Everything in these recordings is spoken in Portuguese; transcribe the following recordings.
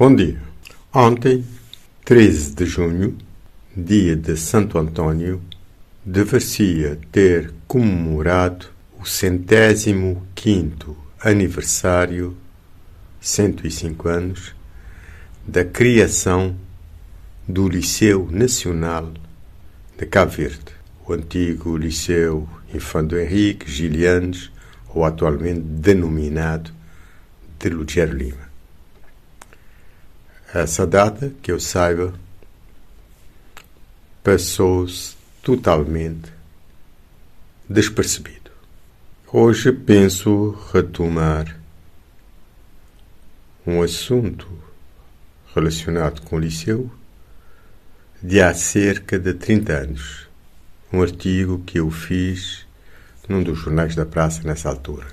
Bom dia. Ontem, 13 de junho, dia de Santo Antônio, deveria ter comemorado o centésimo quinto aniversário, 105 anos, da criação do Liceu Nacional de Cabo Verde, o antigo Liceu Infando Henrique Gilianes, ou atualmente denominado de Lugero Lima. Essa data, que eu saiba, passou-se totalmente despercebido. Hoje penso retomar um assunto relacionado com o liceu de há cerca de 30 anos. Um artigo que eu fiz num dos jornais da praça nessa altura.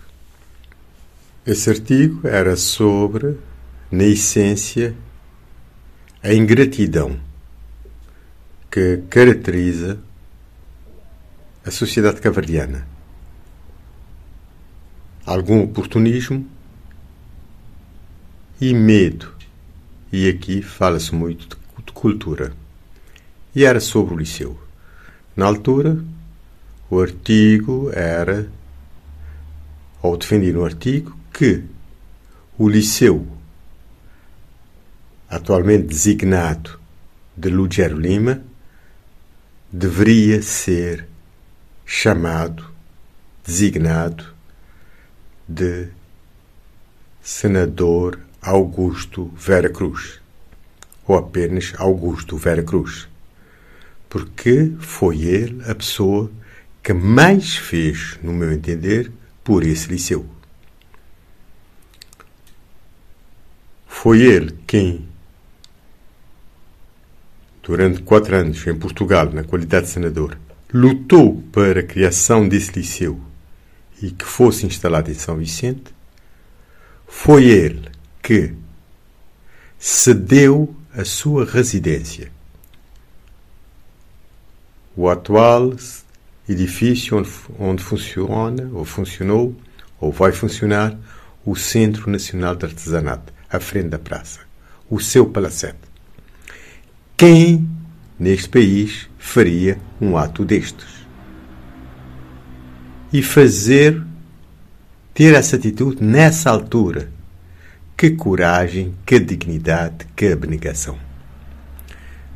Esse artigo era sobre, na essência, a ingratidão que caracteriza a sociedade cavardiana. Algum oportunismo e medo. E aqui fala-se muito de cultura. E era sobre o liceu. Na altura, o artigo era, ou defendi no artigo, que o liceu atualmente designado de Lugero Lima, deveria ser chamado, designado de Senador Augusto Vera Cruz, ou apenas Augusto Vera Cruz, porque foi ele a pessoa que mais fez, no meu entender, por esse liceu. Foi ele quem durante quatro anos em Portugal, na qualidade de senador, lutou para a criação desse liceu e que fosse instalado em São Vicente, foi ele que cedeu a sua residência. O atual edifício onde, onde funciona, ou funcionou, ou vai funcionar, o Centro Nacional de Artesanato, à frente da praça, o seu palacete. Quem neste país faria um ato destes? E fazer, ter essa atitude nessa altura. Que coragem, que dignidade, que abnegação.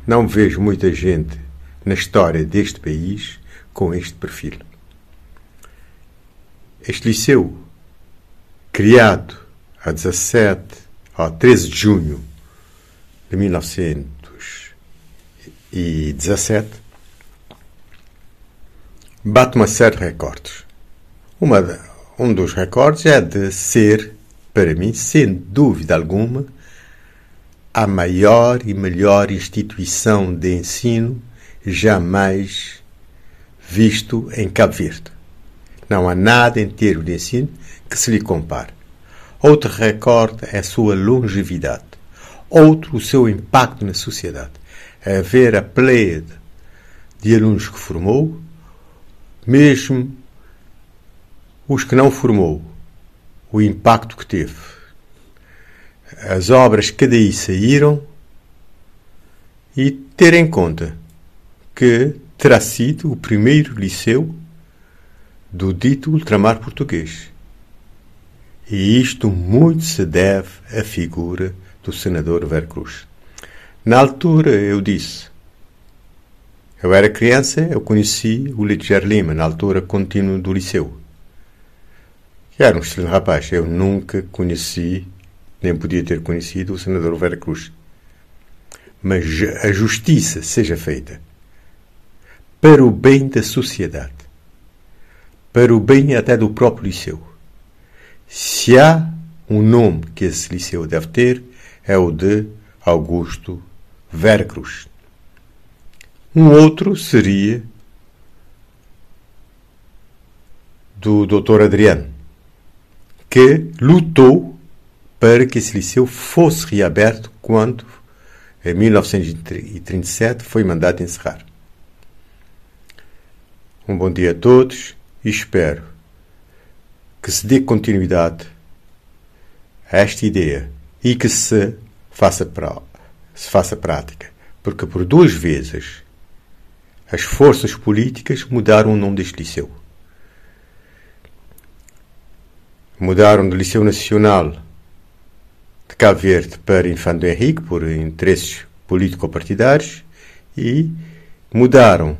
Não vejo muita gente na história deste país com este perfil. Este liceu, criado a 17, a 13 de junho de 1900, 2017 bate uma série de recordes. Uma, um dos recordes é de ser, para mim, sem dúvida alguma, a maior e melhor instituição de ensino jamais visto em Cabo Verde. Não há nada em termos de ensino que se lhe compare. Outro recorde é a sua longevidade. Outro, o seu impacto na sociedade a ver a pleiade de alunos que formou, mesmo os que não formou, o impacto que teve. As obras que daí saíram e ter em conta que terá sido o primeiro liceu do dito ultramar português. E isto muito se deve à figura do senador Vercruz. Na altura eu disse. Eu era criança, eu conheci o Lidiger Lima, na altura contínuo do liceu. Era um excelente rapaz. Eu nunca conheci, nem podia ter conhecido, o senador Vera Cruz. Mas a justiça seja feita para o bem da sociedade, para o bem até do próprio liceu. Se há um nome que esse liceu deve ter, é o de Augusto Veracruz. Um outro seria do Dr. Adriano, que lutou para que esse liceu fosse reaberto quando, em 1937, foi mandado encerrar. Um bom dia a todos e espero que se dê continuidade a esta ideia e que se faça pra, se faça prática. Porque por duas vezes as forças políticas mudaram o nome deste liceu. Mudaram do Liceu Nacional de Cabo Verde para Infante Henrique por interesses político-partidários e mudaram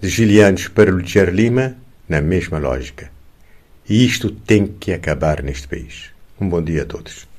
de Gilianos para Luthier Lima na mesma lógica. E isto tem que acabar neste país. Um bom dia a todos.